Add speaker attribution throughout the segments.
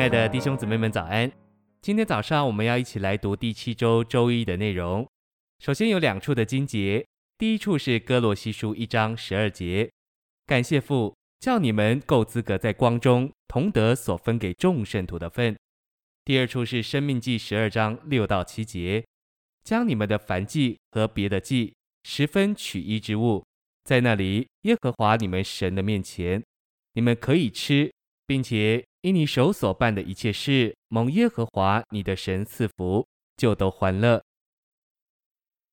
Speaker 1: 亲爱的弟兄姊妹们，早安！今天早上我们要一起来读第七周周一的内容。首先有两处的经节，第一处是哥罗西书一章十二节，感谢父，叫你们够资格在光中同得所分给众圣徒的份。第二处是生命记十二章六到七节，将你们的凡祭和别的祭，十分取一之物，在那里耶和华你们神的面前，你们可以吃，并且。因你手所办的一切事，蒙耶和华你的神赐福，就都欢乐。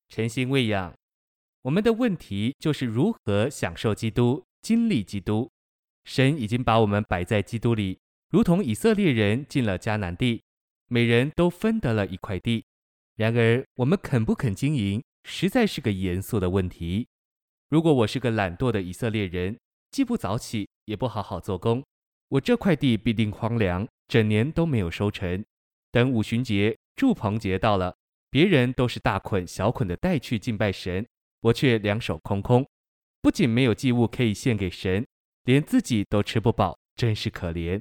Speaker 1: 诚心喂养，我们的问题就是如何享受基督、经历基督。神已经把我们摆在基督里，如同以色列人进了迦南地，每人都分得了一块地。然而，我们肯不肯经营，实在是个严肃的问题。如果我是个懒惰的以色列人，既不早起，也不好好做工。我这块地必定荒凉，整年都没有收成。等五旬节、住棚节到了，别人都是大捆小捆的带去敬拜神，我却两手空空。不仅没有祭物可以献给神，连自己都吃不饱，真是可怜。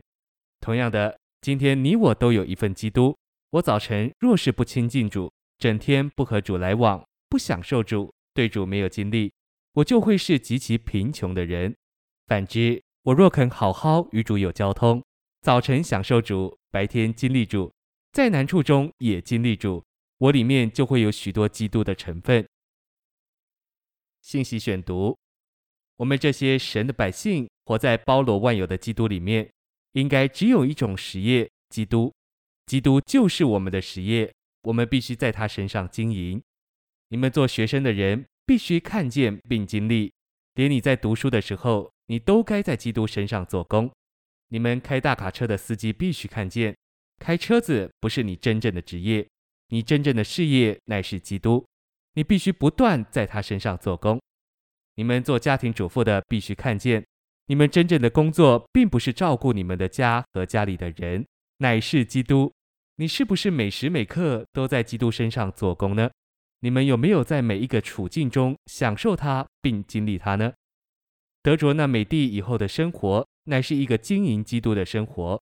Speaker 1: 同样的，今天你我都有一份基督。我早晨若是不亲近主，整天不和主来往，不享受主，对主没有经历，我就会是极其贫穷的人。反之，我若肯好好与主有交通，早晨享受主，白天经历主，在难处中也经历主，我里面就会有许多基督的成分。信息选读：我们这些神的百姓，活在包罗万有的基督里面，应该只有一种实业——基督。基督就是我们的实业，我们必须在他身上经营。你们做学生的人，必须看见并经历，连你在读书的时候。你都该在基督身上做工。你们开大卡车的司机必须看见，开车子不是你真正的职业，你真正的事业乃是基督。你必须不断在他身上做工。你们做家庭主妇的必须看见，你们真正的工作并不是照顾你们的家和家里的人，乃是基督。你是不是每时每刻都在基督身上做工呢？你们有没有在每一个处境中享受他并经历他呢？得着那美地以后的生活，乃是一个经营基督的生活。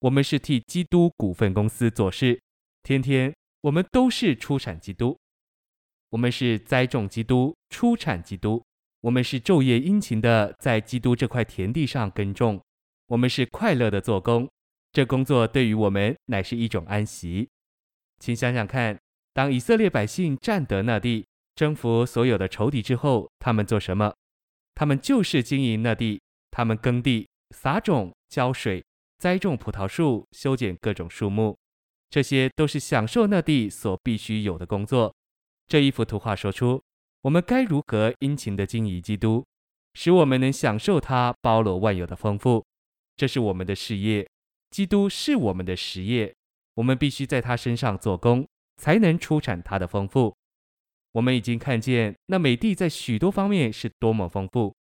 Speaker 1: 我们是替基督股份公司做事，天天我们都是出产基督。我们是栽种基督，出产基督。我们是昼夜殷勤的在基督这块田地上耕种。我们是快乐的做工，这工作对于我们乃是一种安息。请想想看，当以色列百姓占得那地，征服所有的仇敌之后，他们做什么？他们就是经营那地，他们耕地、撒种、浇水、栽种葡萄树、修剪各种树木，这些都是享受那地所必须有的工作。这一幅图画说出，我们该如何殷勤地经营基督，使我们能享受他包罗万有的丰富。这是我们的事业，基督是我们的实业，我们必须在他身上做工，才能出产他的丰富。我们已经看见那美地在许多方面是多么丰富，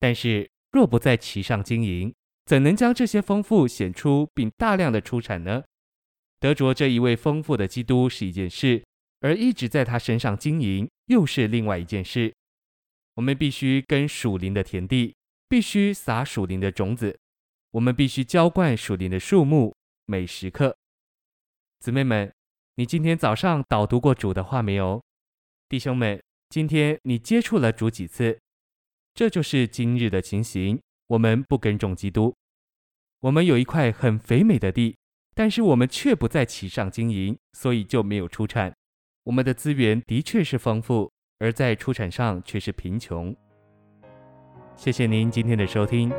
Speaker 1: 但是若不在其上经营，怎能将这些丰富显出并大量的出产呢？得着这一位丰富的基督是一件事，而一直在他身上经营又是另外一件事。我们必须耕属灵的田地，必须撒属灵的种子，我们必须浇灌属灵的树木，每时刻。姊妹们，你今天早上导读过主的话没有？弟兄们，今天你接触了主几次？这就是今日的情形。我们不耕种基督，我们有一块很肥美的地，但是我们却不在其上经营，所以就没有出产。我们的资源的确是丰富，而在出产上却是贫穷。谢谢您今天的收听，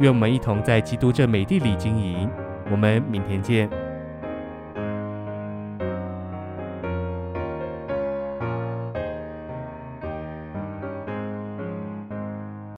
Speaker 1: 愿我们一同在基督这美地里经营。我们明天见。